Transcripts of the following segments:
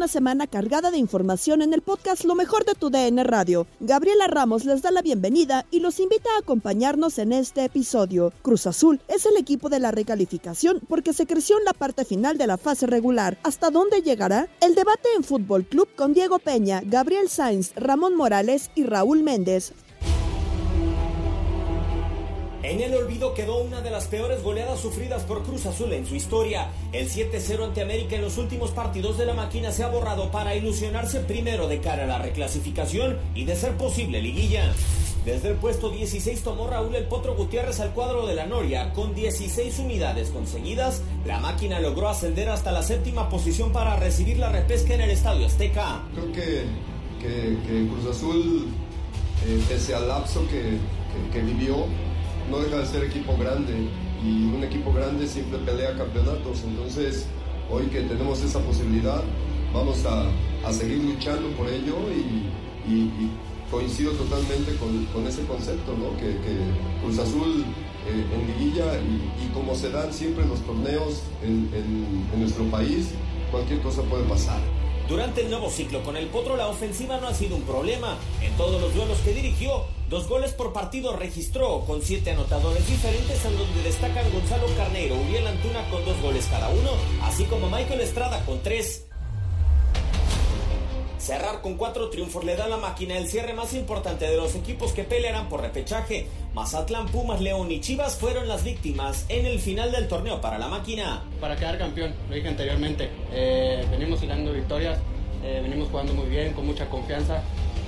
Una semana cargada de información en el podcast Lo mejor de tu DN Radio. Gabriela Ramos les da la bienvenida y los invita a acompañarnos en este episodio. Cruz Azul es el equipo de la recalificación porque se creció en la parte final de la fase regular. ¿Hasta dónde llegará? El debate en Fútbol Club con Diego Peña, Gabriel Sainz, Ramón Morales y Raúl Méndez. En el olvido quedó una de las peores goleadas sufridas por Cruz Azul en su historia. El 7-0 ante América en los últimos partidos de la máquina se ha borrado para ilusionarse primero de cara a la reclasificación y de ser posible liguilla. Desde el puesto 16 tomó Raúl el Potro Gutiérrez al cuadro de la Noria. Con 16 unidades conseguidas, la máquina logró ascender hasta la séptima posición para recibir la repesca en el Estadio Azteca. Creo que, que, Cruz Azul, eh, pese al lapso que, que vivió, no deja de ser equipo grande y un equipo grande siempre pelea campeonatos. Entonces, hoy que tenemos esa posibilidad, vamos a, a seguir luchando por ello y, coincido totalmente con, con, ese concepto, ¿no? que, que Cruz Azul eh, en liguilla y, como se dan siempre los torneos en, en nuestro país, cualquier cosa puede pasar. Durante el nuevo ciclo con el Potro la ofensiva no ha sido un problema. En todos los duelos que dirigió, dos goles por partido registró con siete anotadores diferentes en donde destacan Gonzalo Carneiro, Uriel Antuna con dos goles cada uno, así como Michael Estrada con tres. Cerrar con cuatro triunfos le da a la máquina el cierre más importante de los equipos que pelearán por repechaje. Mazatlán, Pumas, León y Chivas fueron las víctimas en el final del torneo para la máquina. Para quedar campeón, lo dije anteriormente, eh, venimos hilando victorias, eh, venimos jugando muy bien, con mucha confianza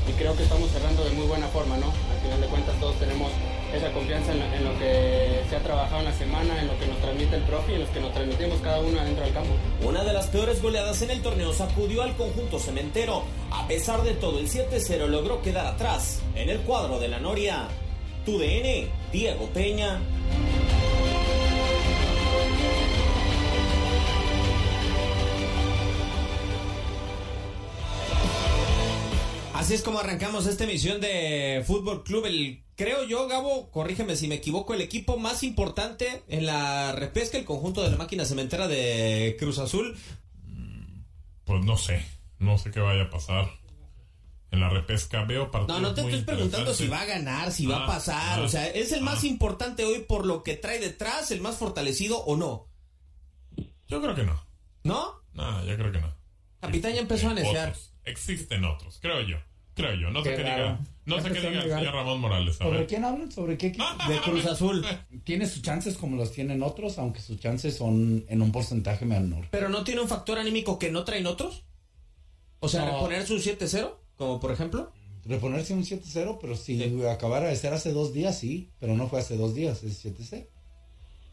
y creo que estamos cerrando de muy buena forma, ¿no? Al final de cuentas todos tenemos esa confianza en lo, que se ha trabajado en la semana, en lo que nos transmite el profe y en los que nos transmitimos cada uno adentro del campo. Una de las peores goleadas en el torneo sacudió al conjunto cementero. A pesar de todo, el 7-0 logró quedar atrás en el cuadro de la Noria. Tu DN, Diego Peña. Así es como arrancamos esta emisión de Fútbol Club, el creo yo, Gabo, corrígeme si me equivoco, el equipo más importante en la repesca, el conjunto de la máquina cementera de Cruz Azul. Pues no sé, no sé qué vaya a pasar. En la repesca veo partidos No, no te estoy preguntando si va a ganar, si ah, va a pasar, ah, o sea, ¿es el ah. más importante hoy por lo que trae detrás, el más fortalecido o no? Yo creo que no. ¿No? No, yo creo que no. Capitán ya empezó a necear. Otros. Existen otros, creo yo. Creo yo. No sé Qué diga. No sé qué diga el señor Ramón Morales. A ¿Sobre ver. quién hablan? ¿Sobre qué equipo? De Cruz Azul. Tiene sus chances como los tienen otros, aunque sus chances son en un porcentaje menor. Pero no tiene un factor anímico que no traen otros. O sea, No. reponerse un 7-0, como por ejemplo. Reponerse un 7-0, pero si acabara de ser hace dos días, sí, pero no fue hace dos días, es 7-0.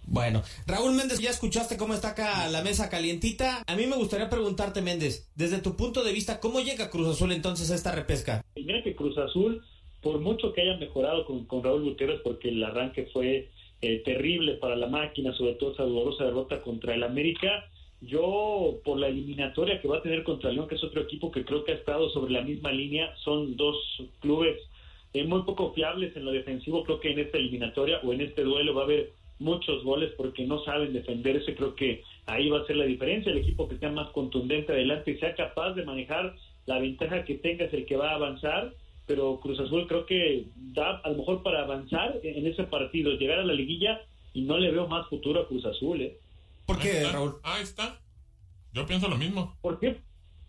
Bueno, Raúl Méndez, ya escuchaste cómo está acá la mesa calientita. A mí me gustaría preguntarte, Méndez, desde tu punto de vista, ¿cómo llega Cruz Azul entonces a esta repesca? Y mira que Cruz Azul, por mucho que haya mejorado con, con Raúl Gutiérrez, porque el arranque fue eh, terrible para la máquina, sobre todo esa dolorosa derrota contra el América, yo por la eliminatoria que va a tener contra León, que es otro equipo que creo que ha estado sobre la misma línea, son dos clubes eh, muy poco fiables en lo defensivo, creo que en esta eliminatoria o en este duelo va a haber muchos goles porque no saben defenderse, creo que ahí va a ser la diferencia, el equipo que sea más contundente adelante y sea capaz de manejar la ventaja que tenga es el que va a avanzar, pero Cruz Azul creo que da a lo mejor para avanzar en ese partido, llegar a la liguilla y no le veo más futuro a Cruz Azul, ¿eh? ¿Por Ahí está. Ahí está. Yo pienso lo mismo. ¿Por qué?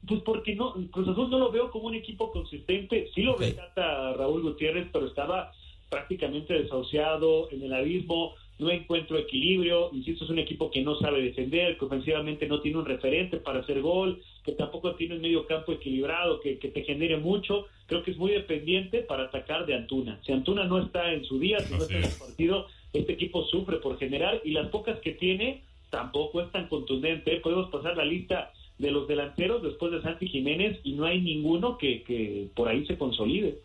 Pues porque no, Cruz Azul no lo veo como un equipo consistente. Sí lo rescata Raúl Gutiérrez, pero estaba prácticamente desahuciado en el abismo, no encuentro equilibrio. Insisto, es un equipo que no sabe defender, que ofensivamente no tiene un referente para hacer gol, que tampoco tiene un medio campo equilibrado, que, que te genere mucho. Creo que es muy dependiente para atacar de Antuna. Si Antuna no está en su día, si no está en el partido, este equipo sufre por generar y las pocas que tiene tampoco es tan contundente. Podemos pasar la lista de los delanteros después de Santi Jiménez y no hay ninguno que, que por ahí se consolide.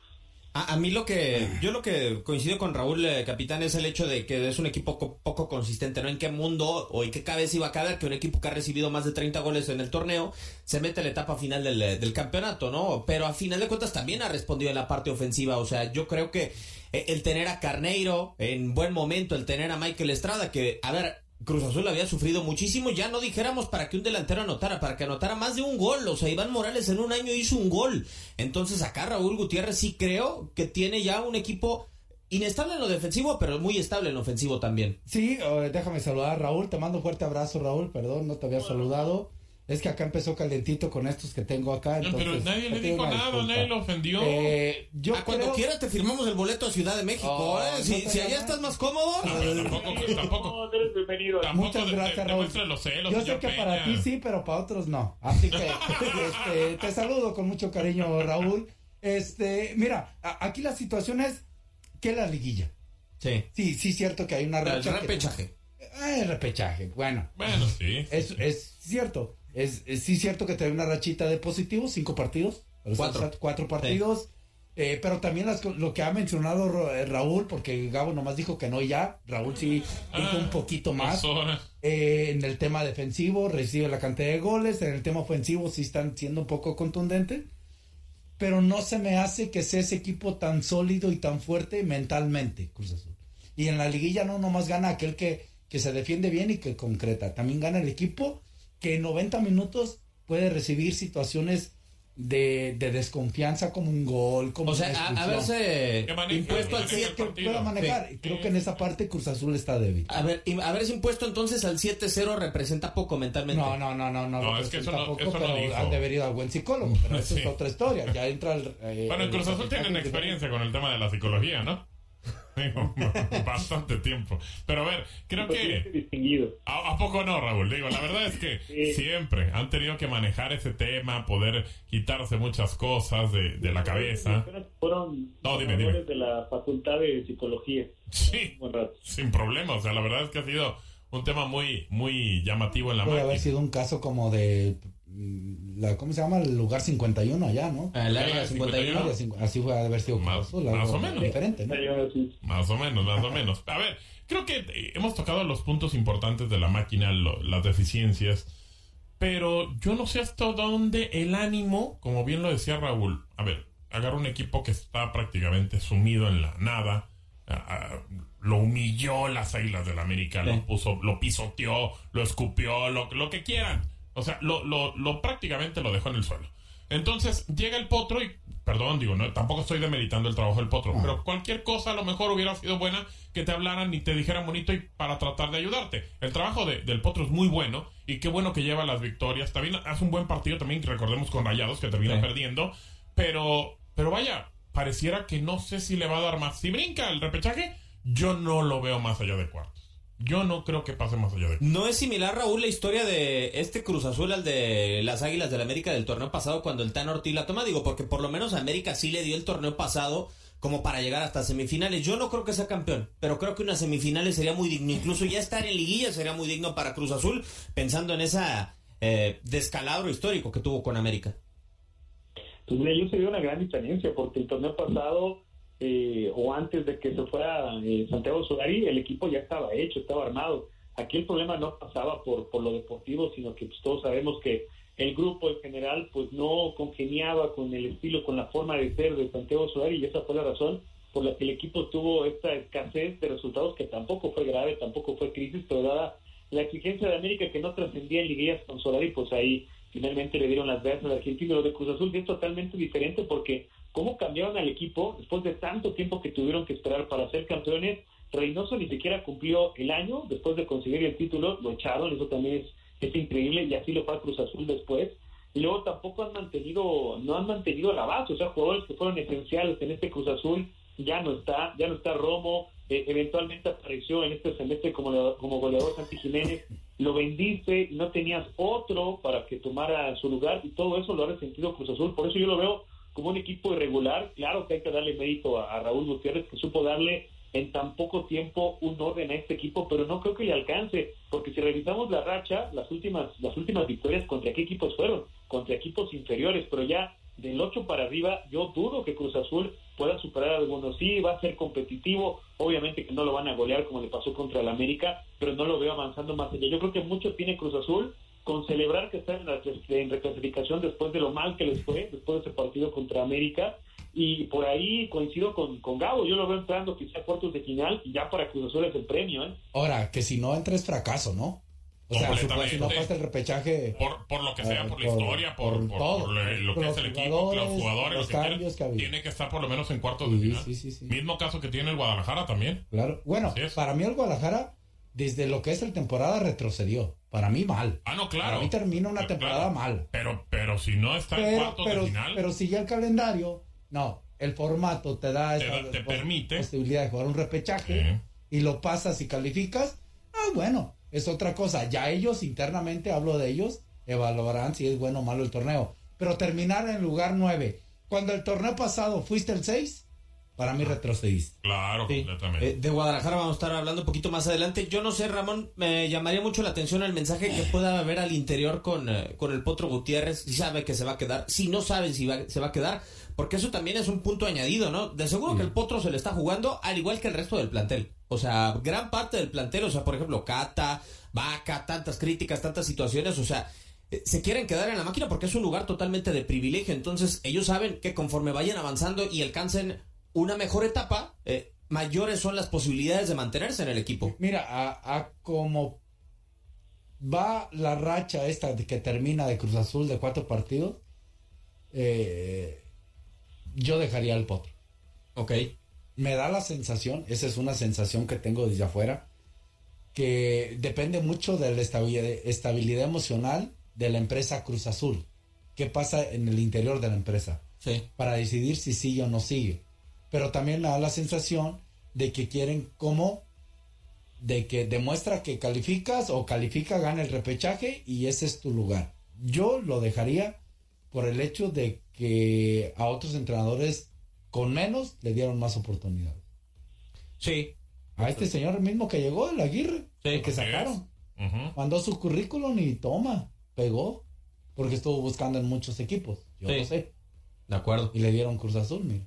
A, mí lo que, yo lo que coincido con Raúl, eh, capitán, es el hecho de que es un equipo co- poco consistente, ¿no? ¿En qué mundo o en qué cabeza iba a caber que un equipo que ha recibido más de 30 goles en el torneo se mete a la etapa final del, eh, del campeonato, ¿no? Pero a final de cuentas también ha respondido en la parte ofensiva, o sea, yo creo que eh, el tener a Carneiro en buen momento, el tener a Michael Estrada, que, a ver, Cruz Azul había sufrido muchísimo, ya no dijéramos para que un delantero anotara, para que anotara más de un gol, o sea, Iván Morales en un año hizo un gol, entonces acá Raúl Gutiérrez sí creo que tiene ya un equipo inestable en lo defensivo, pero muy estable en lo ofensivo también. Sí, eh, déjame saludar Raúl, te mando un fuerte abrazo Raúl, perdón, no te había saludado. Es que acá empezó calentito con estos que tengo acá. No, Entonces, pero nadie le dijo nada, disculpa. nadie lo ofendió. Eh, yo Ah, cuando creo- quieras te firmamos el boleto a Ciudad de México, Oh, ¿eh? no Si, si allá estás más cómodo. tampoco, tampoco. No, eres bienvenido. Tampoco Muchas gracias, Raúl. los celos, Yo sé que para Peña. ti sí, pero para otros no. Así que este, te saludo con mucho cariño, Raúl. Este, mira, a- aquí la situación es que la liguilla. Sí. Sí, sí, cierto que hay una El que- repechaje. Ah, el repechaje, bueno. Bueno, sí. Es, es cierto. Es, es sí cierto que trae una rachita de positivos, cinco partidos. Pero Cuatro. Cuatro partidos. Eh, pero también las lo que ha mencionado eh, Raúl, porque Gabo nomás dijo que no y ya. Raúl sí dijo un poquito más. dos horas. Eh, en el tema defensivo recibe la cantidad de goles. En el tema ofensivo sí están siendo un poco contundentes. Pero no se me hace que sea ese equipo tan sólido y tan fuerte mentalmente, Cruz Azul. Y en la liguilla no nomás gana aquel que, que se defiende bien y que concreta. También gana el equipo que en 90 minutos puede recibir situaciones de, de desconfianza como un gol, como O sea, una a, maneje- impuesto al maneje el 7. que pueda manejar. Sí. Creo que en esa parte Cruz Azul está débil. A ver, im- haberse impuesto entonces al 7-0 representa poco mentalmente. No, no, no, no, no. No, es que eso no- pero han de haber ido al buen psicólogo. Pero eso Sí. es otra historia. Ya entra el. eh, Bueno, en Cruz Azul tienen experiencia con el tema de la psicología, ¿no? Bastante tiempo. Pero a ver, creo que... ¿A, a poco no, Raúl? Digo, la verdad es que Sí. siempre han tenido que manejar ese tema, poder quitarse muchas cosas de, de la cabeza. Fueron No, dime, ganadores de la Facultad de Psicología. Sí, sin problema. O sea, la verdad es que ha sido un tema muy, muy llamativo en la Puede haber sido un caso como de. La, ¿Cómo se llama? El lugar 51 allá, ¿no? El área Área 51. Área cincu- Así fue haber sido Cruz Más- Azul, más o menos. Diferente, ¿no? Más o menos, más o menos. A ver, creo que eh, hemos tocado los puntos importantes de la máquina, lo- las deficiencias, pero yo no sé hasta dónde el ánimo, como bien lo decía Raúl, a ver, agarra un equipo que está prácticamente sumido en la nada, a- a- lo humilló las Águilas del América, Sí. lo puso, lo pisoteó, lo escupió, lo, lo que quieran. O sea, lo, lo, lo prácticamente lo dejó en el suelo. Entonces llega el potro y, perdón, digo, no, tampoco estoy demeritando el trabajo del potro, pero cualquier cosa a lo mejor hubiera sido buena que te hablaran y te dijeran bonito y para tratar de ayudarte. El trabajo de- del potro es muy bueno y qué bueno que lleva las victorias. También hace un buen partido también, recordemos con Rayados que termina Sí. perdiendo, pero, pero vaya, pareciera que no sé si le va a dar más. Si brinca el repechaje, yo no lo veo más allá de cuartos. Yo no creo que pase más allá de ¿No es similar, Raúl, la historia de este Cruz Azul al de las Águilas del América del torneo pasado cuando el Tan Ortiz la toma? Digo, porque por lo menos América sí le dio el torneo pasado como para llegar hasta semifinales. Yo no creo que sea campeón, pero creo que unas semifinales sería muy digno. Incluso ya estar en liguilla sería muy digno para Cruz Azul, pensando en esa eh, descalabro histórico que tuvo con América. Pues mira, yo se vio una gran diferencia porque el torneo pasado eh, o antes de que se fuera eh, Santiago Solari, el equipo ya estaba hecho, estaba armado. Aquí el problema no pasaba por, por lo deportivo, sino que pues, todos sabemos que el grupo en general pues no congeniaba con el estilo, con la forma de ser de Santiago Solari y esa fue la razón por la que el equipo tuvo esta escasez de resultados que tampoco fue grave, tampoco fue crisis, pero dada la exigencia de América que no trascendía en liguillas con Solari, pues ahí finalmente le dieron las gracias al argentino. Lo de Cruz Azul es totalmente diferente porque cómo cambiaron al equipo después de tanto tiempo que tuvieron que esperar para ser campeones. Reynoso ni siquiera cumplió el año después de conseguir el título, lo echaron, eso también es, es increíble y así lo fue a Cruz Azul después. Y luego tampoco han mantenido, no han mantenido la base, o sea, jugadores que fueron esenciales en este Cruz Azul, ya no está, ya no está Romo, eh, eventualmente apareció en este semestre como, como goleador Santi Jiménez, lo vendiste y no tenías otro para que tomara su lugar y todo eso lo ha resentido Cruz Azul, por eso yo lo veo como un equipo irregular, claro que hay que darle mérito a, Raúl Gutiérrez que supo darle en tan poco tiempo un orden a este equipo, pero no creo que le alcance, porque si revisamos la racha, las últimas, las últimas victorias contra qué equipos fueron, contra equipos inferiores, pero ya del 8 para arriba, yo dudo que Cruz Azul pueda superar a algunos. Sí, va a ser competitivo, obviamente que no lo van a golear como le pasó contra el América, pero no lo veo avanzando más allá. Yo creo que mucho tiene Cruz Azul con celebrar que están en, la, en reclasificación después de lo mal que les fue, después de ese partido contra América, y por ahí coincido con, con Gabo, yo lo veo entrando quizá a cuartos de final y ya para Cruz Azul es el premio, ¿eh? Ahora, que si no entra es fracaso, ¿no? O sea, Completamente. si no pasa el repechaje. Por, por lo que sea, eh, por la historia, por, por, todo. por lo, lo que Por es el equipo, los jugadores, los lo que cambios que tiene que estar por lo menos en cuartos de final. Mismo caso que tiene el Guadalajara también. Claro. Bueno, para mí el Guadalajara, desde lo que es el temporada, retrocedió. Para mí mal. Ah, no, claro. Para mí termina una Pero, temporada claro. mal. Pero, pero si no está en Pero, cuartos pero, de final, pero si ya el calendario, no, el formato te da Te esa te pos- permite. posibilidad de jugar un repechaje y lo pasas y calificas, ah, bueno, es otra cosa. Ya ellos internamente, hablo de ellos, evaluarán si es bueno o malo el torneo. Pero terminar en lugar 9, cuando el torneo pasado fuiste el 6, para mí retrocediste. claro, completamente. Eh, de Guadalajara vamos a estar hablando un poquito más adelante. Yo no sé, Ramón, me llamaría mucho la atención el mensaje que pueda haber al interior con, eh, con el Potro Gutiérrez. Si sabe que se va a quedar, si no sabe si va- se va a quedar, porque eso también es un punto añadido, ¿no? De seguro que el Potro se le está jugando al igual que el resto del plantel. O sea, gran parte del plantel, o sea, por ejemplo, Cata, Vaca, tantas críticas, tantas situaciones, o sea, eh, se quieren quedar en la máquina porque es un lugar totalmente de privilegio. Entonces, ellos saben que conforme vayan avanzando y alcancen una mejor etapa, eh, mayores son las posibilidades de mantenerse en el equipo. Mira, a, a como va la racha esta de que termina de Cruz Azul de cuatro partidos, eh, yo dejaría el potro. Ok. Me da la sensación, esa es una sensación que tengo desde afuera, que depende mucho de la estabilidad, estabilidad emocional de la empresa Cruz Azul. ¿Qué pasa en el interior de la empresa? Sí. Para decidir si sigue o no sigue. Pero también me da la sensación de que quieren como de que demuestra que calificas o califica, gana el repechaje y ese es tu lugar. Yo lo dejaría por el hecho de que a otros entrenadores con menos le dieron más oportunidades. Sí. A este señor mismo que llegó, el Aguirre, el que sacaron. Mandó su currículum y toma, pegó, porque estuvo buscando en muchos equipos. Yo Sí. lo sé. De acuerdo. Y le dieron Cruz Azul, mira.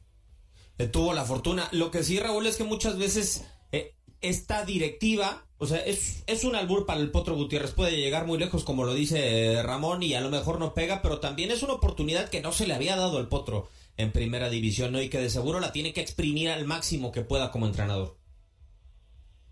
Tuvo la fortuna. Lo que sí, Raúl, es que muchas veces eh, esta directiva, o sea, es, es un albur para el Potro Gutiérrez. Puede llegar muy lejos, como lo dice eh, Ramón, y a lo mejor no pega, pero también es una oportunidad que no se le había dado al Potro en primera división, ¿no? Y que de seguro la tiene que exprimir al máximo que pueda como entrenador.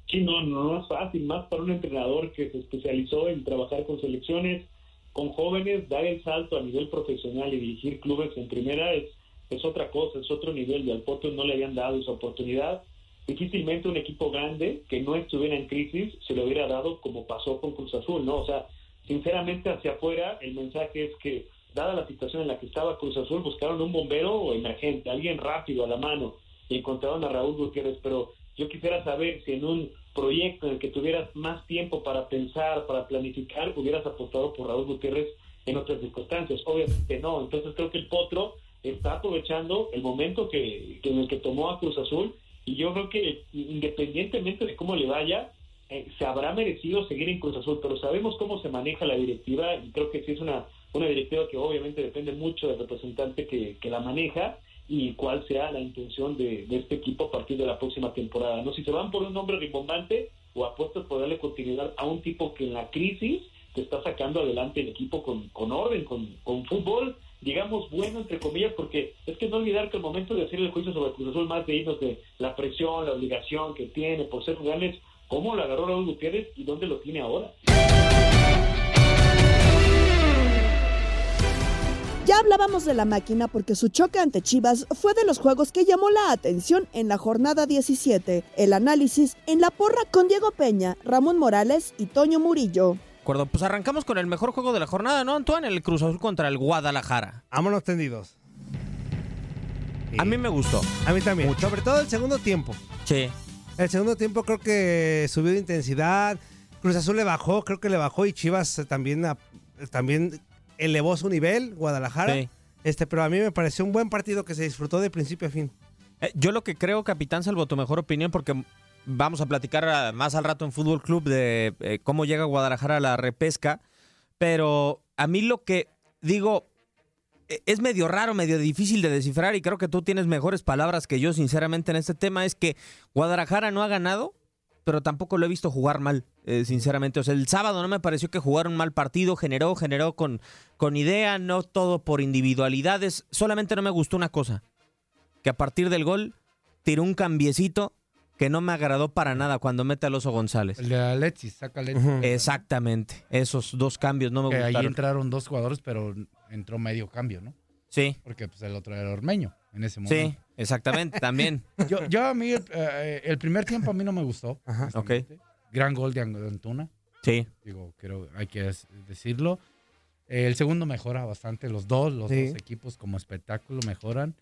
Sí, no, no es fácil, más para un entrenador que se especializó en trabajar con selecciones, con jóvenes, dar el salto a nivel profesional y dirigir clubes en primera es, es otra cosa, es otro nivel y al Potro no le habían dado esa oportunidad. Difícilmente un equipo grande que no estuviera en crisis se lo hubiera dado como pasó con Cruz Azul, ¿no? O sea, sinceramente hacia afuera el mensaje es que dada la situación en la que estaba Cruz Azul, buscaron un bombero emergente, alguien rápido a la mano, y encontraron a Raúl Gutiérrez, pero yo quisiera saber si en un proyecto en el que tuvieras más tiempo para pensar, para planificar, hubieras apostado por Raúl Gutiérrez en otras circunstancias. Obviamente no. Entonces creo que el Potro está aprovechando el momento que, en el que tomó a Cruz Azul y yo creo que independientemente de cómo le vaya, eh, se habrá merecido seguir en Cruz Azul, pero sabemos cómo se maneja la directiva y creo que sí es una, una directiva que obviamente depende mucho del representante que, la maneja y cuál sea la intención de, de, este equipo a partir de la próxima temporada. No si se van por un nombre rimbombante o apuestas por darle continuidad a un tipo que en la crisis te está sacando adelante el equipo con, con orden, con, con fútbol, digamos, bueno, entre comillas, porque es que no olvidar que el momento de hacer el juicio sobre Cruz Azul, más de de la presión, la obligación que tiene por ser grandes, cómo lo agarró Raúl Gutiérrez y dónde lo tiene ahora. Ya hablábamos de la máquina porque su choque ante Chivas fue de los juegos que llamó la atención en la jornada 17. El análisis en la porra con Diego Peña, Ramón Morales y Toño Murillo. Acuerdo, pues arrancamos con el mejor juego de la jornada, ¿no, Antoine? El Cruz Azul contra el Guadalajara. Vámonos tendidos. A mí me gustó. A mí también. Sobre todo el segundo tiempo. Sí. El segundo tiempo creo que subió de intensidad. Cruz Azul le bajó, creo que le bajó y Chivas también, también elevó su nivel, Guadalajara. Sí. Este, pero a mí me pareció un buen partido que se disfrutó de principio a fin. Eh, yo lo que creo, capitán, salvo tu mejor opinión, porque vamos a platicar más al rato en Fútbol Club de eh, cómo llega Guadalajara a la repesca, pero a mí lo que digo eh, es medio raro, medio difícil de descifrar y creo que tú tienes mejores palabras que yo, sinceramente, en este tema, es que Guadalajara no ha ganado pero tampoco lo he visto jugar mal, eh, sinceramente. O sea, el sábado no me pareció que jugaron mal partido, generó, generó con, con idea, no todo por individualidades. Solamente no me gustó una cosa, que a partir del gol tiró un cambiecito que no me agradó para nada cuando mete al Oso González. El de Alexis, saca Alexis. Uh -huh. Exactamente, esos dos cambios no me que gustaron. Ahí entraron dos jugadores, pero entró medio cambio, ¿no? Sí. Porque pues, el otro era Ormeño en ese momento. Sí, exactamente, también. yo, yo a mí, eh, el primer tiempo a mí no me gustó. Ajá, ok. Gran gol de Antuna. Sí. Digo, creo, hay que decirlo. Eh, el segundo mejora bastante, los dos, los Sí. dos equipos como espectáculo mejoran.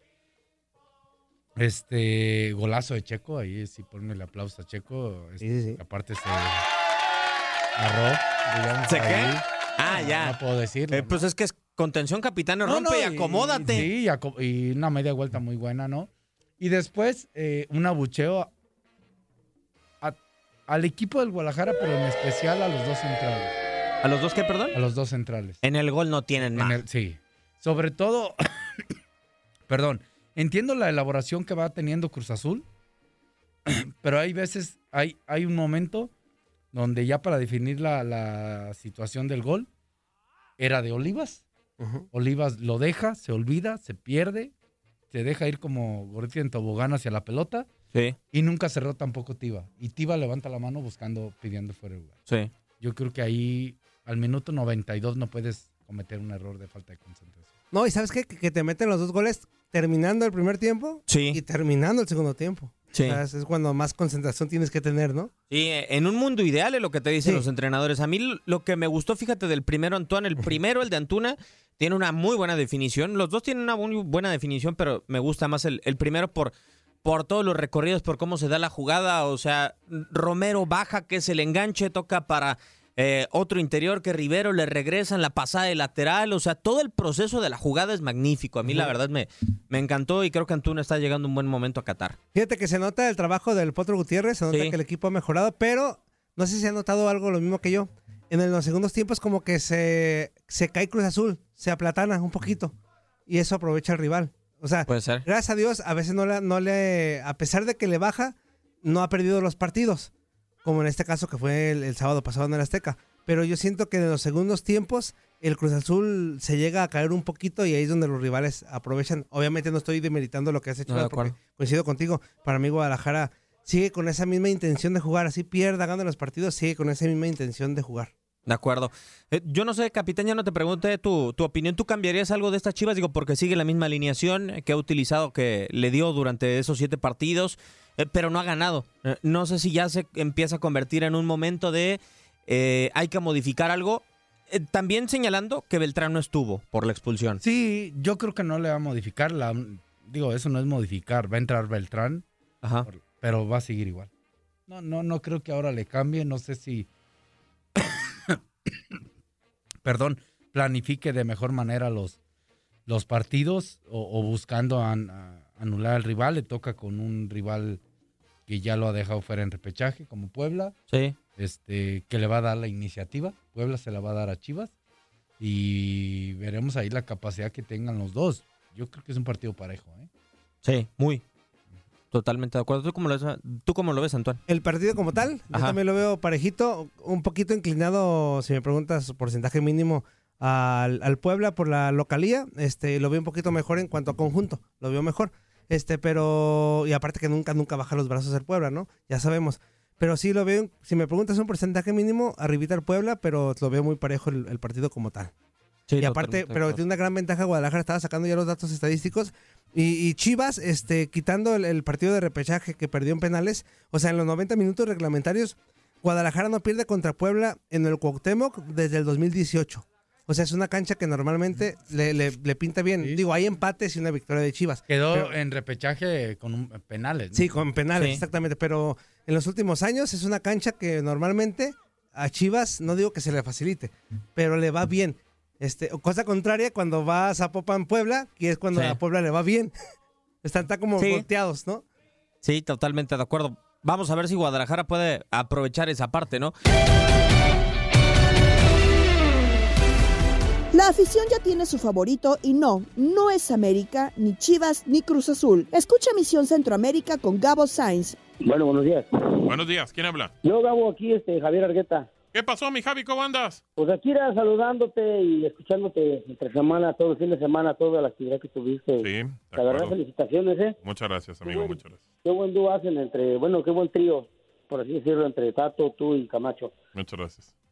Este golazo de Checo, ahí sí ponme el aplauso a Checo. este, Sí, sí, sí. Aparte se agarró. digamos, ¿Se qué? Ah, No, ya. No puedo decirlo. Eh, pues es que es contención, capitán, rompe y acomódate. Sí, y, aco- y una media vuelta muy buena, ¿no? Y después eh, un abucheo a- al equipo del Guadalajara, pero en especial a los dos centrales. ¿A los dos qué, perdón? A los dos centrales. En el gol no tienen En más. el- sí. Sobre todo, perdón, entiendo la elaboración que va teniendo Cruz Azul, pero hay veces, hay, hay un momento donde ya para definir la, la situación del gol, era de Olivas. Olivas lo deja, se olvida, se pierde, se deja ir como gordito en tobogán hacia la pelota Sí, y nunca cerró tampoco Tiva. Y Tiva levanta la mano buscando, pidiendo fuera de lugar. sí. Yo creo que ahí al minuto 92 no puedes cometer un error de falta de concentración. No, y ¿sabes qué? Que te meten los dos goles terminando el primer tiempo Sí. y terminando el segundo tiempo. Sí. O sea, es cuando más concentración tienes que tener, ¿no? Sí, en un mundo ideal es lo que te dicen Sí. los entrenadores. A mí lo- lo que me gustó, fíjate, del primero Antoine, el primero, el de Antuna, tiene una muy buena definición. Los dos tienen una muy buena definición, pero me gusta más el, el primero por, por todos los recorridos, por cómo se da la jugada. O sea, Romero baja, que es el enganche, toca para eh, otro interior, que Rivero le regresa en la pasada de lateral. O sea, todo el proceso de la jugada es magnífico. A mí, la verdad, me, me encantó y creo que Antuna está llegando un buen momento a Qatar. Fíjate que se nota el trabajo del Potro Gutiérrez, se nota Sí. que el equipo ha mejorado, pero no sé si ha notado algo lo mismo que yo. En los segundos tiempos como que se, se cae Cruz Azul, se aplatana un poquito y eso aprovecha el rival. O sea, Puede ser. gracias a Dios, a veces no le, no le, a pesar de que le baja, no ha perdido los partidos, como en este caso que fue el, el sábado pasado en el Azteca. Pero yo siento que en los segundos tiempos el Cruz Azul se llega a caer un poquito y ahí es donde los rivales aprovechan. Obviamente no estoy demeritando lo que has hecho, No, porque coincido contigo. Para mí Guadalajara sigue con esa misma intención de jugar, así pierda, gana los partidos, sigue con esa misma intención de jugar. De acuerdo. Eh, yo no sé, capitán, ya no te pregunté tu, tu opinión. ¿Tú cambiarías algo de estas chivas? Digo, porque sigue la misma alineación que ha utilizado, que le dio durante esos siete partidos, pero no ha ganado. Eh, no sé si ya se empieza a convertir en un momento de eh, hay que modificar algo. Eh, también señalando que Beltrán no estuvo por la expulsión. Sí, yo creo que no le va a modificar. La, digo, eso no es modificar. Va a entrar Beltrán, Ajá. pero va a seguir igual. No, no, no creo que ahora le cambie. No sé si, perdón, planifique de mejor manera los, los partidos o, o buscando an- a- anular al rival. Le toca con un rival que ya lo ha dejado fuera en repechaje, como Puebla. Sí. Este, que le va a dar la iniciativa. Puebla se la va a dar a Chivas. Y veremos ahí la capacidad que tengan los dos. Yo creo que es un partido parejo, ¿eh? Sí, muy. Totalmente de acuerdo. ¿Tú cómo lo ves, ¿tú cómo lo ves Antoine? El partido como tal, yo también lo veo parejito, un poquito inclinado, si me preguntas, porcentaje mínimo al, al Puebla por la localía. Este, lo veo un poquito mejor en cuanto a conjunto, lo veo mejor. Este, pero, y aparte que nunca, nunca baja los brazos el Puebla, ¿no? Ya sabemos. Pero sí lo veo, si me preguntas un porcentaje mínimo, arribita el Puebla, pero lo veo muy parejo el, el partido como tal. Sí, y aparte, pero tiene una gran ventaja Guadalajara, estaba sacando ya los datos estadísticos. Y, y Chivas, este, quitando el, el partido de repechaje que perdió en penales, o sea, en los 90 minutos reglamentarios, Guadalajara no pierde contra Puebla en el Cuauhtémoc desde el 2018. O sea, es una cancha que normalmente le, le- le pinta bien. Digo, hay empates y una victoria de Chivas. Quedó Pero- en repechaje con un, penales. ¿no? Sí, con penales, Sí. exactamente. Pero en los últimos años es una cancha que normalmente a Chivas, no digo que se le facilite, pero le va bien. Este, cosa contraria cuando va a Zapopan Puebla, que es cuando Sí. a Puebla le va bien. Están, están como Sí. volteados, ¿no? Sí, totalmente de acuerdo. Vamos a ver si Guadalajara puede aprovechar esa parte, ¿no? La afición ya tiene su favorito y no, no es América, ni Chivas, ni Cruz Azul. Escucha Misión Centroamérica con Gabo Sainz. Bueno, buenos días. Buenos días, ¿quién habla? Yo, Gabo, aquí, este, Javier Argueta. ¿Qué pasó, mi Javi? ¿Cómo andas? Pues aquí era saludándote y escuchándote entre semana, todo el fin de semana, toda la actividad que tuviste. Sí, La verdad, felicitaciones, ¿eh? Muchas gracias, amigo, muchas gracias. Qué buen dúo hacen entre, bueno, qué buen trío, por así decirlo, entre Tato, tú y Camacho. Muchas gracias.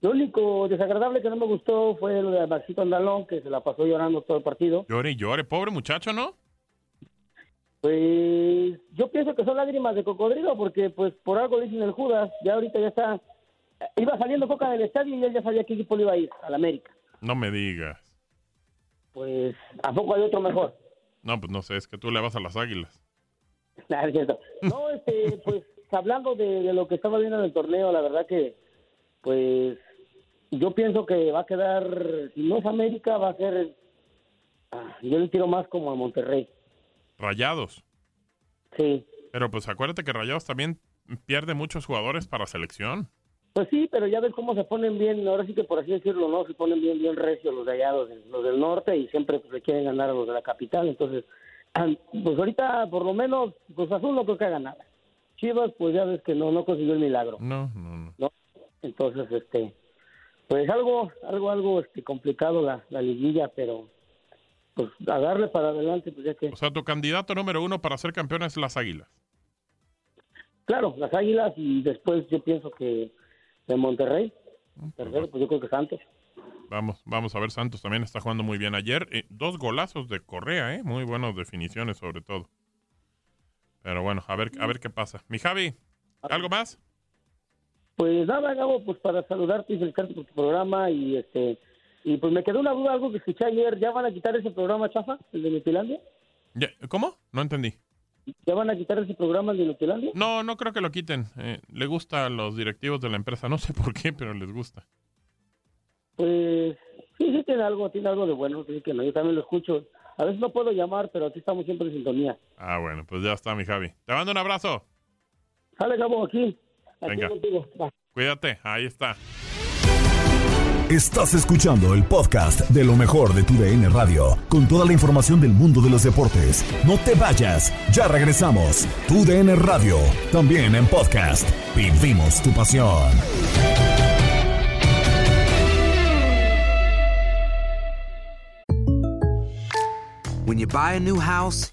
Lo único desagradable que no me gustó fue lo de Maxito Andalón, que se la pasó llorando todo el partido. Llore y llore, pobre muchacho, ¿no? Pues yo pienso que son lágrimas de cocodrilo porque pues por algo dicen el Judas, ya ahorita ya está, iba saliendo Coca del estadio y él ya sabía qué equipo le iba a ir, al América. No me digas. Pues, ¿a poco hay otro mejor? No, pues no sé, es que tú le vas a las águilas. Nah, es cierto. No, este, pues hablando de, de lo que estaba viendo en el torneo, la verdad que, pues, yo pienso que va a quedar, si no es América, va a ser, ah, yo le tiro más como a Monterrey. Rayados. Sí. Pero pues acuérdate que Rayados también pierde muchos jugadores para selección. Pues sí, pero ya ves cómo se ponen bien, ahora sí que por así decirlo, ¿no? Se ponen bien, bien recios los de allá, los, del- norte, y siempre pues, le quieren ganar a los de la capital. Entonces, pues ahorita, por lo menos, pues Azul no creo que haga nada. Chivas, pues ya ves que no, no consiguió el milagro. No, no, no. ¿no? Entonces, este, pues algo, algo, algo este, complicado la, la liguilla, pero pues a darle para adelante, pues ya que, O sea, tu candidato número uno para ser campeón es las águilas. claro, las Águilas y después yo pienso que de Monterrey, tercero, pues yo creo que Santos. Vamos, vamos a ver, Santos también está jugando muy bien ayer. eh, dos golazos de Correa, ¿eh? Muy buenas definiciones sobre todo. Pero bueno, a ver, a ver qué pasa. Mi Javi, ¿algo más? Pues nada, Gabo, pues para saludarte y felicitarte por tu programa y este y pues me quedó una duda, algo que escuché ayer, ¿ya van a quitar ese programa chafa, el de Nutilandia? ¿Cómo? No entendí. ¿Ya van a quitar ese programa el de Nutilandia? No, no creo que lo quiten. Eh, le gusta a los directivos de la empresa. No sé por qué, pero les gusta. Pues sí, sí tiene algo, tiene algo de bueno, sí que no, yo también lo escucho. A veces no puedo llamar, pero aquí estamos siempre en sintonía. Ah, bueno, pues ya está, mi Javi. Te mando un abrazo. Sale, Gabo, aquí. Venga. Cuídate, ahí está. Estás escuchando el podcast de lo mejor de tu DN Radio, con toda la información del mundo de los deportes. No te vayas, ya regresamos. Tu DN Radio, también en podcast. Vivimos tu pasión. When you buy a new house,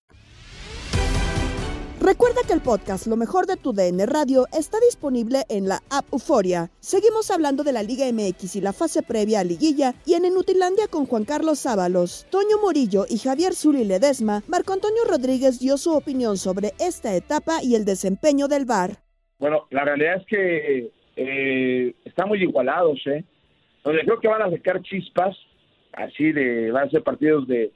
Recuerda que el podcast Lo mejor de tu DN Radio está disponible en la app Euforia. Seguimos hablando de la Liga MX y la fase previa a liguilla y en Inutilandia con Juan Carlos Sábalos, Toño Morillo y Javier Zuli Ledesma, Marco Antonio Rodríguez dio su opinión sobre esta etapa y el desempeño del VAR. Bueno, la realidad es que eh, están muy igualados, ¿eh? Donde creo que van a sacar chispas, así de, van a ser partidos de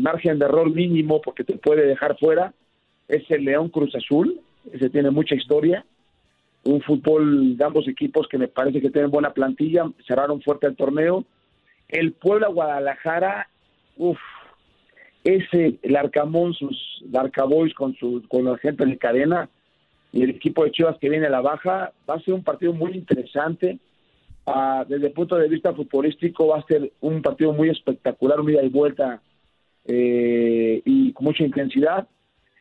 margen de error mínimo porque te puede dejar fuera es el León Cruz Azul, ese tiene mucha historia, un fútbol de ambos equipos que me parece que tienen buena plantilla, cerraron fuerte el torneo. El Puebla Guadalajara, uff, ese, el Arcamón, sus Arcaboys con su, con la gente de cadena y el equipo de Chivas que viene a la baja, va a ser un partido muy interesante. Ah, desde el punto de vista futbolístico va a ser un partido muy espectacular, un ida y vuelta eh, y con mucha intensidad.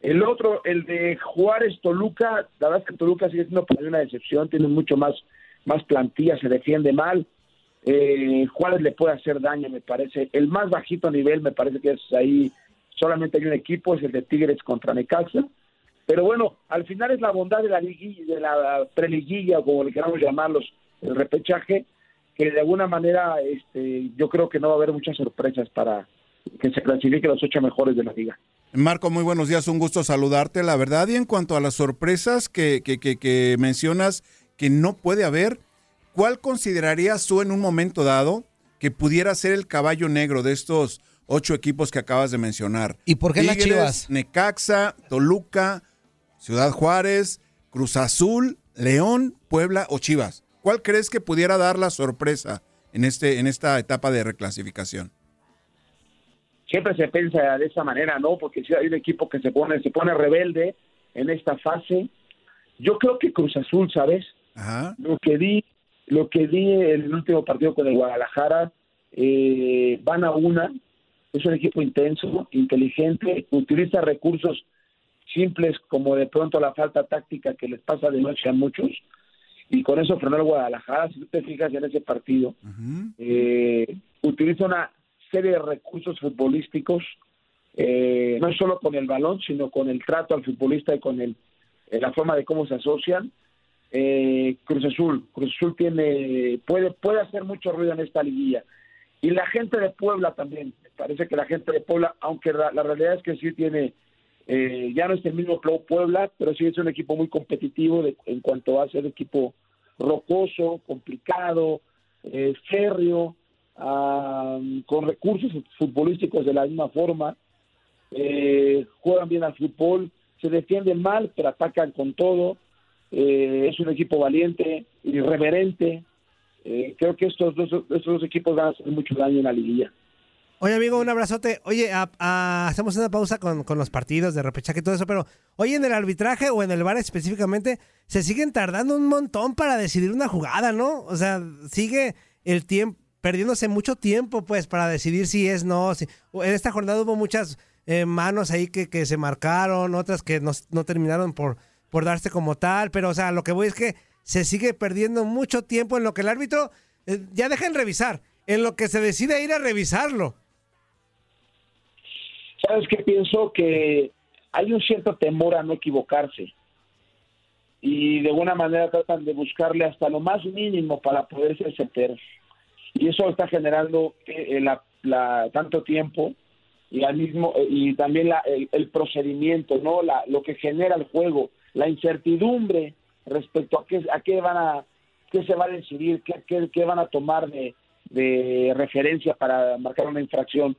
El otro, el de Juárez Toluca, la verdad es que Toluca sigue siendo para mí una decepción, tiene mucho más, más plantilla, se defiende mal. Eh, Juárez le puede hacer daño, me parece. El más bajito nivel, me parece que es ahí, solamente hay un equipo, es el de Tigres contra Necaxa. Pero bueno, al final es la bondad de la liguilla, de la preliguilla, o como le queramos llamarlos, el repechaje, que de alguna manera este, yo creo que no va a haber muchas sorpresas para que se clasifiquen los ocho mejores de la liga. Marco, muy buenos días, un gusto saludarte, la verdad. Y en cuanto a las sorpresas que, que, que, que mencionas que no puede haber, ¿cuál considerarías tú en un momento dado que pudiera ser el caballo negro de estos ocho equipos que acabas de mencionar? ¿Y por qué las Chivas? Necaxa, Toluca, Ciudad Juárez, Cruz Azul, León, Puebla o Chivas. ¿Cuál crees que pudiera dar la sorpresa en, este, en esta etapa de reclasificación? Siempre se piensa de esa manera, ¿no? Porque si hay un equipo que se pone, se pone rebelde en esta fase. Yo creo que Cruz Azul, ¿sabes? Lo que di, lo que di en el último partido con el Guadalajara, eh, van a una, es un equipo intenso, inteligente, utiliza recursos simples como de pronto la falta táctica que les pasa de noche a muchos, y con eso frenó el Guadalajara, si tú te fijas en ese partido, eh, utiliza una serie de recursos futbolísticos, eh, no solo con el balón, sino con el trato al futbolista y con el, eh, la forma de cómo se asocian. Eh, Cruz Azul, Cruz Azul tiene, puede, puede hacer mucho ruido en esta liguilla. Y la gente de Puebla también, parece que la gente de Puebla, aunque la, realidad es que sí tiene, eh, ya no es el mismo Puebla, pero sí es un equipo muy competitivo de, en cuanto a ser equipo rocoso, complicado, eh, férreo, con recursos futbolísticos de la misma forma, eh, juegan bien al fútbol, se defienden mal, pero atacan con todo, eh, es un equipo valiente, irreverente, eh, creo que estos dos, estos dos equipos van a hacer mucho daño en la liguilla. Oye, amigo, un abrazote. Oye, a- a- hacemos una pausa con, con los partidos de repechaje y todo eso, pero oye, en el arbitraje o en el bar específicamente, se siguen tardando un montón para decidir una jugada, ¿no? O sea, sigue el tiempo, perdiéndose mucho tiempo, pues, para decidir si es no. Si, en esta jornada hubo muchas eh, manos ahí que, que se marcaron, otras que no, no terminaron por, por darse como tal, pero, o sea, lo que voy es que se sigue perdiendo mucho tiempo en lo que el árbitro eh, ya deja en revisar, en lo que se decide ir a revisarlo. ¿Sabes qué pienso? Que hay un cierto temor a no equivocarse. Y de alguna manera tratan de buscarle hasta lo más mínimo para poder ser certeros. Y eso está generando eh, la, la- tanto tiempo y al mismo y también la- el, el procedimiento, no, la, lo que genera el juego, la incertidumbre respecto a qué a qué van a qué se va a decidir, qué, qué, van a tomar de, de referencia para marcar una infracción.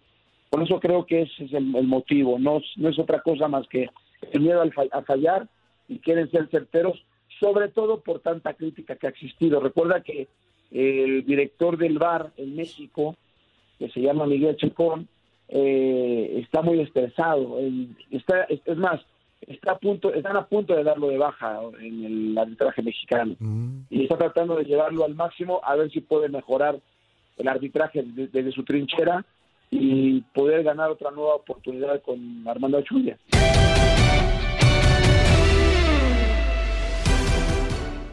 Por eso creo que ese es el, motivo, no, no es otra cosa más que el miedo al a fallar y quieren ser certeros, sobre todo por tanta crítica que ha existido. Recuerda que el director del VAR en México, que se llama Miguel Chacón, eh, está muy estresado. Él está, es, más, está a punto, están a punto de darlo de baja en el arbitraje mexicano y está tratando de llevarlo al máximo a ver si puede mejorar el arbitraje desde, desde su trinchera y poder ganar otra nueva oportunidad con Armando Achulia.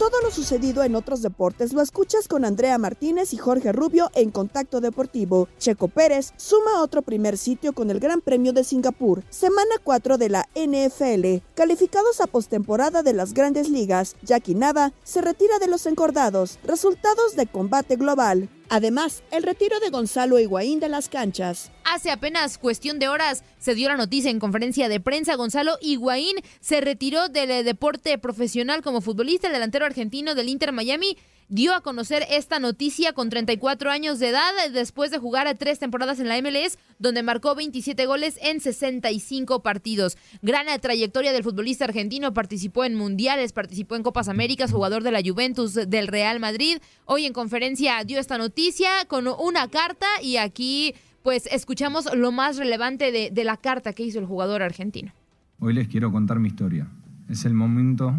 Todo lo sucedido en otros deportes lo escuchas con Andrea Martínez y Jorge Rubio en Contacto Deportivo. Checo Pérez suma otro primer sitio con el Gran Premio de Singapur. Semana 4 de la NFL. Calificados a postemporada de las grandes ligas. Jackie Nava se retira de los encordados. Resultados de combate global. Además, el retiro de Gonzalo Higuaín de las canchas. Hace apenas cuestión de horas se dio la noticia en conferencia de prensa. Gonzalo Higuaín se retiró del eh, deporte profesional como futbolista. El delantero argentino del Inter Miami dio a conocer esta noticia con 34 años de edad después de jugar a tres temporadas en la MLS, donde marcó 27 goles en 65 partidos. Gran trayectoria del futbolista argentino, participó en mundiales, participó en Copas Américas, jugador de la Juventus del Real Madrid. Hoy en conferencia dio esta noticia con una carta y aquí pues escuchamos lo más relevante de, de la carta que hizo el jugador argentino. Hoy les quiero contar mi historia. Es el momento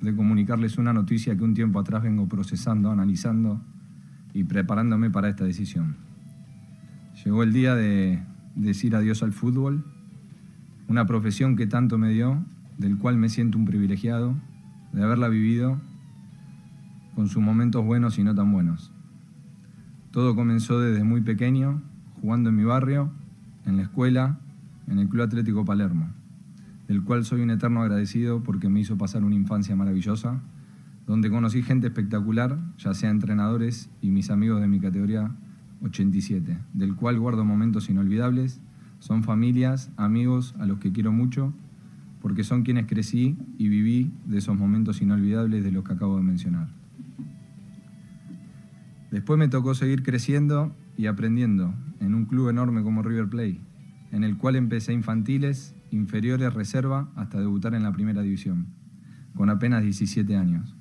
de comunicarles una noticia que un tiempo atrás vengo procesando, analizando y preparándome para esta decisión. Llegó el día de decir adiós al fútbol, una profesión que tanto me dio, del cual me siento un privilegiado, de haberla vivido con sus momentos buenos y no tan buenos. Todo comenzó desde muy pequeño, jugando en mi barrio, en la escuela, en el Club Atlético Palermo del cual soy un eterno agradecido porque me hizo pasar una infancia maravillosa, donde conocí gente espectacular, ya sea entrenadores y mis amigos de mi categoría 87, del cual guardo momentos inolvidables, son familias, amigos a los que quiero mucho, porque son quienes crecí y viví de esos momentos inolvidables de los que acabo de mencionar. Después me tocó seguir creciendo y aprendiendo en un club enorme como River Plate, en el cual empecé infantiles inferiores reserva hasta debutar en la primera división, con apenas 17 años.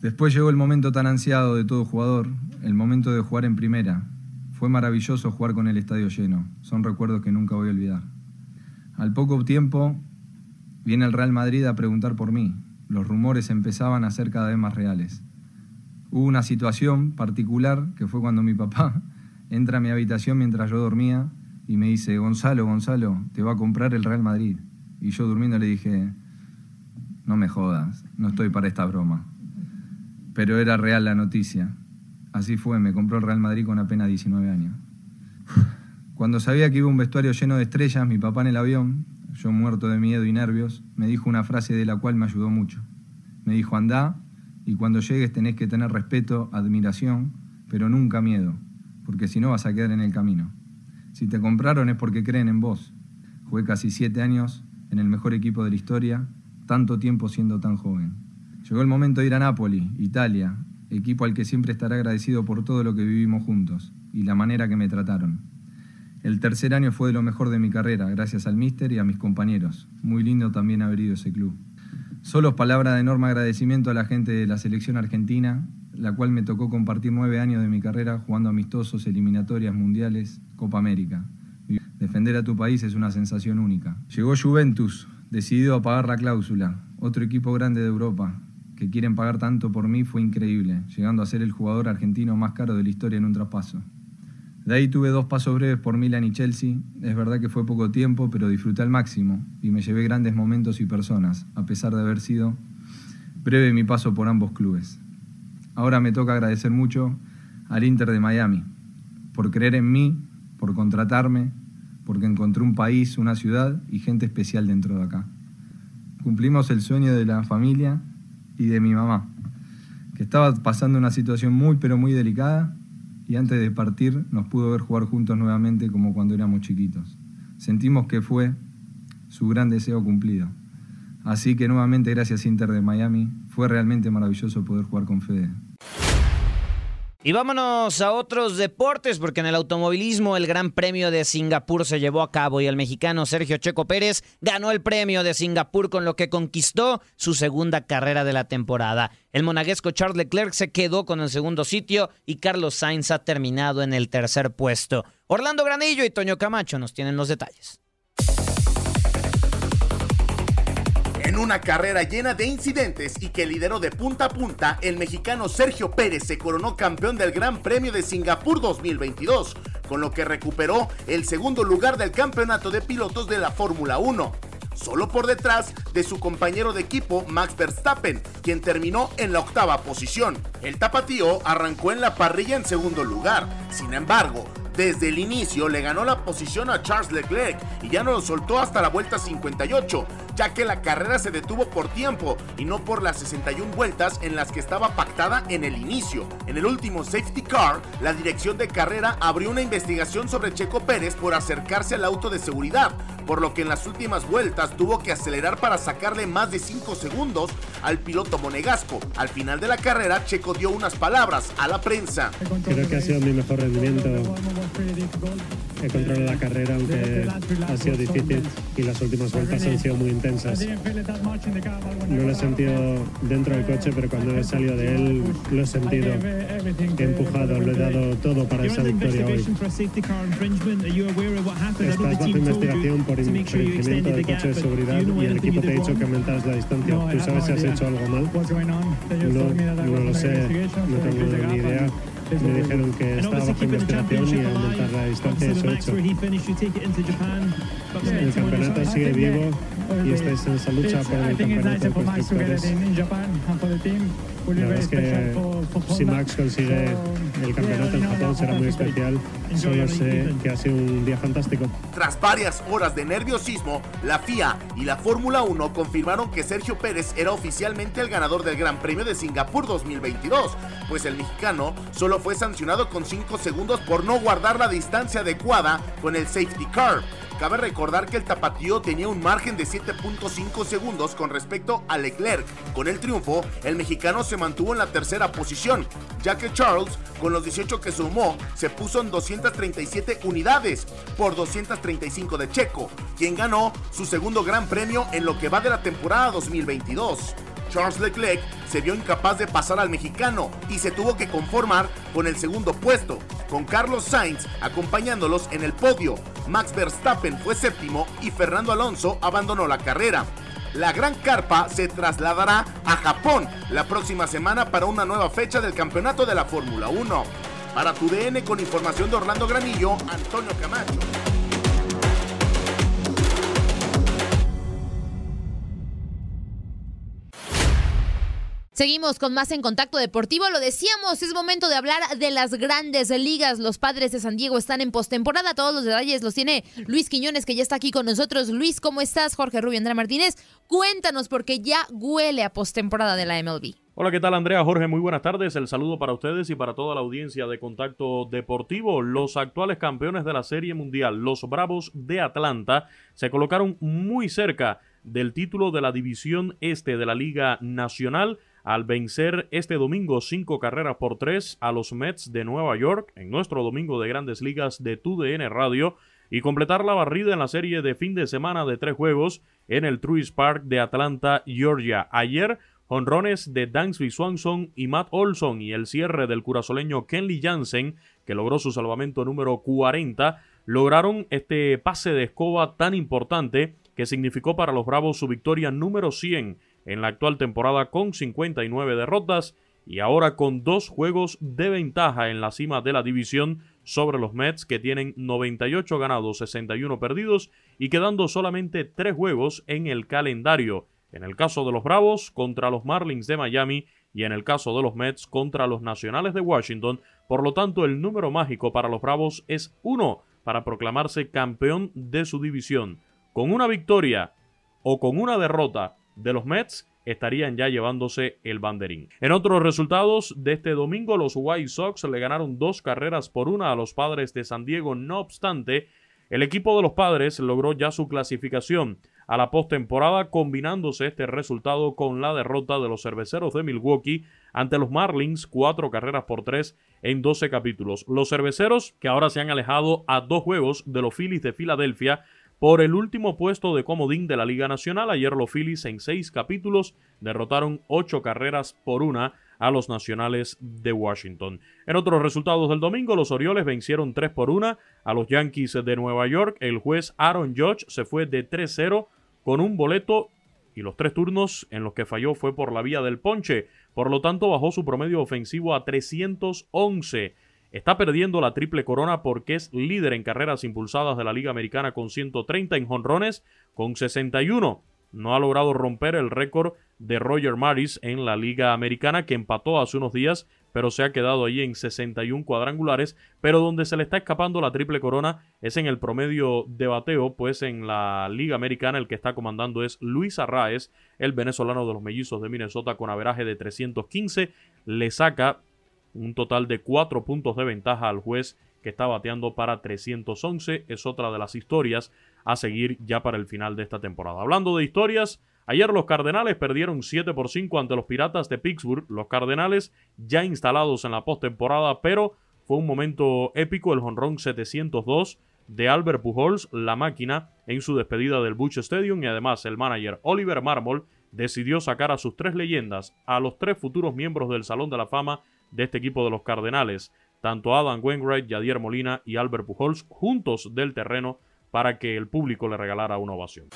Después llegó el momento tan ansiado de todo jugador, el momento de jugar en primera. Fue maravilloso jugar con el estadio lleno, son recuerdos que nunca voy a olvidar. Al poco tiempo viene el Real Madrid a preguntar por mí, los rumores empezaban a ser cada vez más reales. Hubo una situación particular que fue cuando mi papá entra a mi habitación mientras yo dormía y me dice, Gonzalo, Gonzalo, te va a comprar el Real Madrid. Y yo durmiendo le dije, no me jodas, no estoy para esta broma. Pero era real la noticia. Así fue, me compró el Real Madrid con apenas 19 años. Cuando sabía que iba un vestuario lleno de estrellas, mi papá en el avión, yo muerto de miedo y nervios, me dijo una frase de la cual me ayudó mucho. Me dijo, anda y cuando llegues tenés que tener respeto, admiración, pero nunca miedo, porque si no vas a quedar en el camino. Si te compraron es porque creen en vos. Jugué casi siete años en el mejor equipo de la historia, tanto tiempo siendo tan joven. Llegó el momento de ir a Nápoli, Italia, equipo al que siempre estaré agradecido por todo lo que vivimos juntos y la manera que me trataron. El tercer año fue de lo mejor de mi carrera, gracias al míster y a mis compañeros. Muy lindo también haber ido ese club. Solo palabras de enorme agradecimiento a la gente de la selección argentina, la cual me tocó compartir nueve años de mi carrera jugando amistosos, eliminatorias, mundiales, Copa América. Defender a tu país es una sensación única. Llegó Juventus, decidido a pagar la cláusula, otro equipo grande de Europa, que quieren pagar tanto por mí fue increíble, llegando a ser el jugador argentino más caro de la historia en un traspaso. De ahí tuve dos pasos breves por Milan y Chelsea. Es verdad que fue poco tiempo, pero disfruté al máximo y me llevé grandes momentos y personas, a pesar de haber sido breve mi paso por ambos clubes. Ahora me toca agradecer mucho al Inter de Miami por creer en mí, por contratarme, porque encontré un país, una ciudad y gente especial dentro de acá. Cumplimos el sueño de la familia y de mi mamá, que estaba pasando una situación muy pero muy delicada y antes de partir nos pudo ver jugar juntos nuevamente como cuando éramos chiquitos. Sentimos que fue su gran deseo cumplido. Así que nuevamente gracias Inter de Miami, fue realmente maravilloso poder jugar con Fede. Y vámonos a otros deportes, porque en el automovilismo el Gran Premio de Singapur se llevó a cabo y el mexicano Sergio Checo Pérez ganó el premio de Singapur con lo que conquistó su segunda carrera de la temporada. El monaguesco Charles Leclerc se quedó con el segundo sitio y Carlos Sainz ha terminado en el tercer puesto. Orlando Granillo y Toño Camacho nos tienen los detalles. En una carrera llena de incidentes y que lideró de punta a punta, el mexicano Sergio Pérez se coronó campeón del Gran Premio de Singapur 2022, con lo que recuperó el segundo lugar del campeonato de pilotos de la Fórmula 1 solo por detrás de su compañero de equipo Max Verstappen, quien terminó en la octava posición. El tapatío arrancó en la parrilla en segundo lugar, sin embargo, desde el inicio le ganó la posición a Charles Leclerc y ya no lo soltó hasta la vuelta 58, ya que la carrera se detuvo por tiempo y no por las 61 vueltas en las que estaba pactada en el inicio. En el último safety car, la dirección de carrera abrió una investigación sobre Checo Pérez por acercarse al auto de seguridad, por lo que en las últimas vueltas tuvo que acelerar para sacarle más de 5 segundos al piloto monegasco. Al final de la carrera, Checo dio unas palabras a la prensa. Creo que ha sido mi mejor rendimiento He controlado la carrera, aunque ha sido difícil y las últimas vueltas han sido muy intensas. No lo he sentido dentro del coche, pero cuando he salido de él lo he sentido. He empujado, lo he dado todo para esa victoria hoy. Estás bajo investigación por infringimiento del coche de seguridad y el equipo te ha dicho que aumentaras la distancia. ¿Tú sabes si has hecho algo mal? No, no lo sé, no tengo ni idea me dijeron que estaba bajo investigación y aumentar la distancia de 8. El campeonato sigue vivo y estáis en esa lucha por el campeonato de constructores. La verdad es que si Max consigue el campeonato en Japón será muy especial. Solo sé que ha sido un día fantástico. Tras varias horas de nerviosismo, la FIA y la Fórmula 1 confirmaron que Sergio Pérez era oficialmente el ganador del Gran Premio de Singapur 2022, pues el mexicano solo fue sancionado con 5 segundos por no guardar la distancia adecuada con el safety car. Cabe recordar que el tapatío tenía un margen de 7.5 segundos con respecto a Leclerc. Con el triunfo, el mexicano se mantuvo en la tercera posición, ya que Charles, con los 18 que sumó, se puso en 237 unidades por 235 de Checo, quien ganó su segundo gran premio en lo que va de la temporada 2022. Charles Leclerc se vio incapaz de pasar al mexicano y se tuvo que conformar con el segundo puesto, con Carlos Sainz acompañándolos en el podio. Max Verstappen fue séptimo y Fernando Alonso abandonó la carrera. La gran carpa se trasladará a Japón la próxima semana para una nueva fecha del campeonato de la Fórmula 1. Para tu DN con información de Orlando Granillo, Antonio Camacho. Seguimos con más en Contacto Deportivo. Lo decíamos, es momento de hablar de las grandes ligas. Los padres de San Diego están en postemporada. Todos los detalles los tiene Luis Quiñones, que ya está aquí con nosotros. Luis, ¿cómo estás? Jorge Rubio, Andrea Martínez. Cuéntanos, porque ya huele a postemporada de la MLB. Hola, ¿qué tal Andrea? Jorge, muy buenas tardes. El saludo para ustedes y para toda la audiencia de Contacto Deportivo. Los actuales campeones de la Serie Mundial, los Bravos de Atlanta, se colocaron muy cerca del título de la División Este de la Liga Nacional al vencer este domingo cinco carreras por tres a los Mets de Nueva York en nuestro domingo de grandes ligas de TUDN Radio y completar la barrida en la serie de fin de semana de tres juegos en el Truist Park de Atlanta, Georgia. Ayer, honrones de Dansby Swanson y Matt Olson y el cierre del curazoleño Kenley Jansen, que logró su salvamento número 40, lograron este pase de escoba tan importante que significó para los Bravos su victoria número 100 en la actual temporada con 59 derrotas y ahora con dos juegos de ventaja en la cima de la división sobre los Mets que tienen 98 ganados, 61 perdidos y quedando solamente tres juegos en el calendario. En el caso de los Bravos contra los Marlins de Miami y en el caso de los Mets contra los Nacionales de Washington. Por lo tanto, el número mágico para los Bravos es uno para proclamarse campeón de su división. Con una victoria o con una derrota de los Mets estarían ya llevándose el banderín. En otros resultados de este domingo, los White Sox le ganaron dos carreras por una a los padres de San Diego. No obstante, el equipo de los padres logró ya su clasificación a la postemporada, combinándose este resultado con la derrota de los cerveceros de Milwaukee ante los Marlins, cuatro carreras por tres en 12 capítulos. Los cerveceros, que ahora se han alejado a dos juegos de los Phillies de Filadelfia, por el último puesto de comodín de la Liga Nacional. Ayer los Phillies en seis capítulos derrotaron ocho carreras por una a los Nacionales de Washington. En otros resultados del domingo, los Orioles vencieron 3 por 1 a los Yankees de Nueva York. El juez Aaron Judge se fue de 3-0 con un boleto y los tres turnos en los que falló fue por la vía del ponche. Por lo tanto, bajó su promedio ofensivo a 311. Está perdiendo la triple corona porque es líder en carreras impulsadas de la Liga Americana con 130 en jonrones con 61. No ha logrado romper el récord de Roger Maris en la Liga Americana que empató hace unos días pero se ha quedado ahí en 61 cuadrangulares, pero donde se le está escapando la triple corona es en el promedio de bateo, pues en la Liga Americana el que está comandando es Luis Arraez, el venezolano de los mellizos de Minnesota con averaje de 315, le saca un total de 4 puntos de ventaja al juez que está bateando para 311, es otra de las historias a seguir ya para el final de esta temporada. Hablando de historias, Ayer los Cardenales perdieron 7 por 5 ante los Piratas de Pittsburgh. Los Cardenales ya instalados en la postemporada, pero fue un momento épico el jonrón 702 de Albert Pujols, la máquina, en su despedida del Busch Stadium y además el manager Oliver Marmol decidió sacar a sus tres leyendas, a los tres futuros miembros del Salón de la Fama de este equipo de los Cardenales, tanto Adam Wainwright, Yadier Molina y Albert Pujols, juntos del terreno para que el público le regalara una ovación.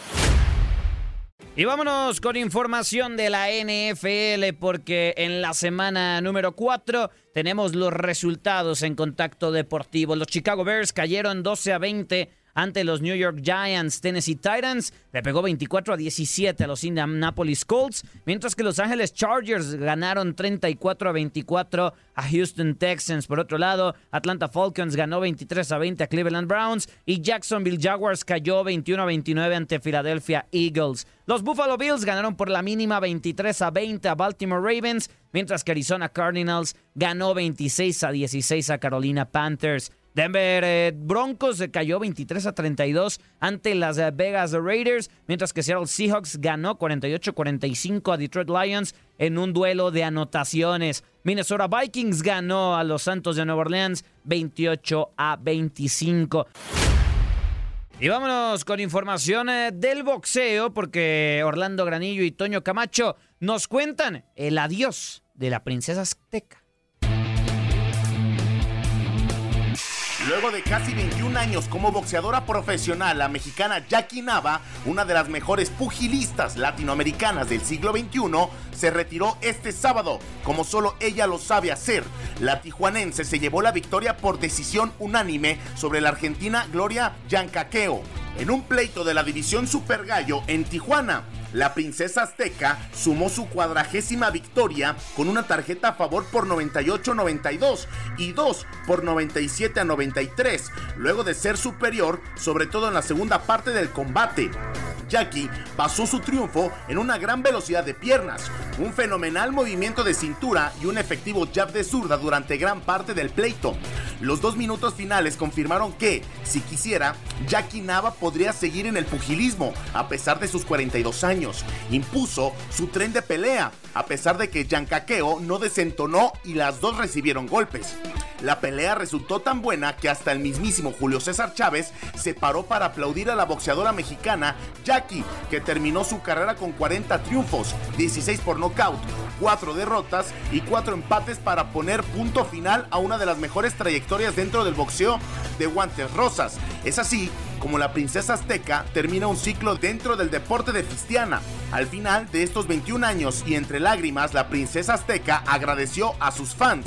Y vámonos con información de la NFL porque en la semana número 4 tenemos los resultados en contacto deportivo. Los Chicago Bears cayeron 12 a 20 ante los New York Giants. Tennessee Titans le pegó 24 a 17 a los Indianapolis Colts, mientras que Los Angeles Chargers ganaron 34 a 24 a Houston Texans. Por otro lado, Atlanta Falcons ganó 23 a 20 a Cleveland Browns y Jacksonville Jaguars cayó 21 a 29 ante Philadelphia Eagles. Los Buffalo Bills ganaron por la mínima 23 a 20 a Baltimore Ravens, mientras que Arizona Cardinals ganó 26 a 16 a Carolina Panthers. Denver eh, Broncos se cayó 23 a 32 ante las eh, Vegas Raiders, mientras que Seattle Seahawks ganó 48-45 a Detroit Lions en un duelo de anotaciones. Minnesota Vikings ganó a los Santos de Nueva Orleans 28 a 25. Y vámonos con información eh, del boxeo, porque Orlando Granillo y Toño Camacho nos cuentan el adiós de la princesa azteca. Luego de casi 21 años como boxeadora profesional, la mexicana Jackie Nava, una de las mejores pugilistas latinoamericanas del siglo XXI, se retiró este sábado, como solo ella lo sabe hacer. La tijuanense se llevó la victoria por decisión unánime sobre la argentina Gloria Yancaqueo en un pleito de la división Super Gallo en Tijuana. La princesa azteca sumó su cuadragésima victoria con una tarjeta a favor por 98-92 y 2 por 97 93, luego de ser superior, sobre todo en la segunda parte del combate. Jackie basó su triunfo en una gran velocidad de piernas, un fenomenal movimiento de cintura y un efectivo jab de zurda durante gran parte del pleito. Los dos minutos finales confirmaron que, si quisiera, Jackie Nava podría seguir en el pugilismo a pesar de sus 42 años. Impuso su tren de pelea, a pesar de que Yancaqueo no desentonó y las dos recibieron golpes. La pelea resultó tan buena que hasta el mismísimo Julio César Chávez se paró para aplaudir a la boxeadora mexicana Jackie, que terminó su carrera con 40 triunfos, 16 por nocaut, 4 derrotas y 4 empates para poner punto final a una de las mejores trayectorias dentro del boxeo de guantes rosas. Es así como la princesa azteca termina un ciclo dentro del deporte de Fistiana. Al final de estos 21 años y entre lágrimas, la princesa azteca agradeció a sus fans.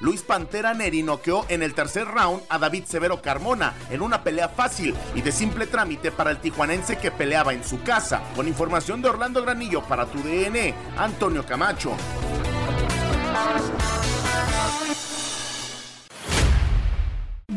Luis Pantera Neri noqueó en el tercer round a David Severo Carmona en una pelea fácil y de simple trámite para el tijuanense que peleaba en su casa. Con información de Orlando Granillo para tu DN, Antonio Camacho.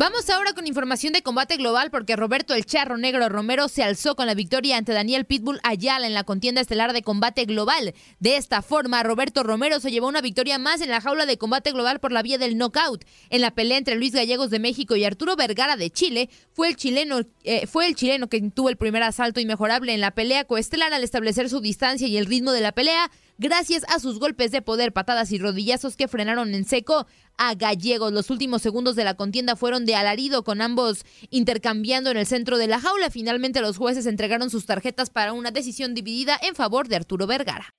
Vamos ahora con información de combate global porque Roberto El Charro Negro Romero se alzó con la victoria ante Daniel Pitbull Ayala en la contienda estelar de combate global. De esta forma, Roberto Romero se llevó una victoria más en la jaula de combate global por la vía del knockout. En la pelea entre Luis Gallegos de México y Arturo Vergara de Chile, fue el chileno, eh, fue el chileno tuvo el primer asalto inmejorable en la pelea coestelar al establecer su distancia y el ritmo de la pelea gracias a sus golpes de poder, patadas y rodillazos que frenaron en seco a Gallegos. Los últimos segundos de la contienda fueron de alarido, con ambos intercambiando en el centro de la jaula. Finalmente los jueces entregaron sus tarjetas para una decisión dividida en favor de Arturo Vergara.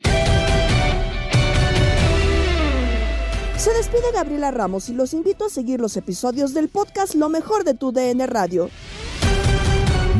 Se despide Gabriela Ramos y los invito a seguir los episodios del podcast Lo mejor de tu DN Radio.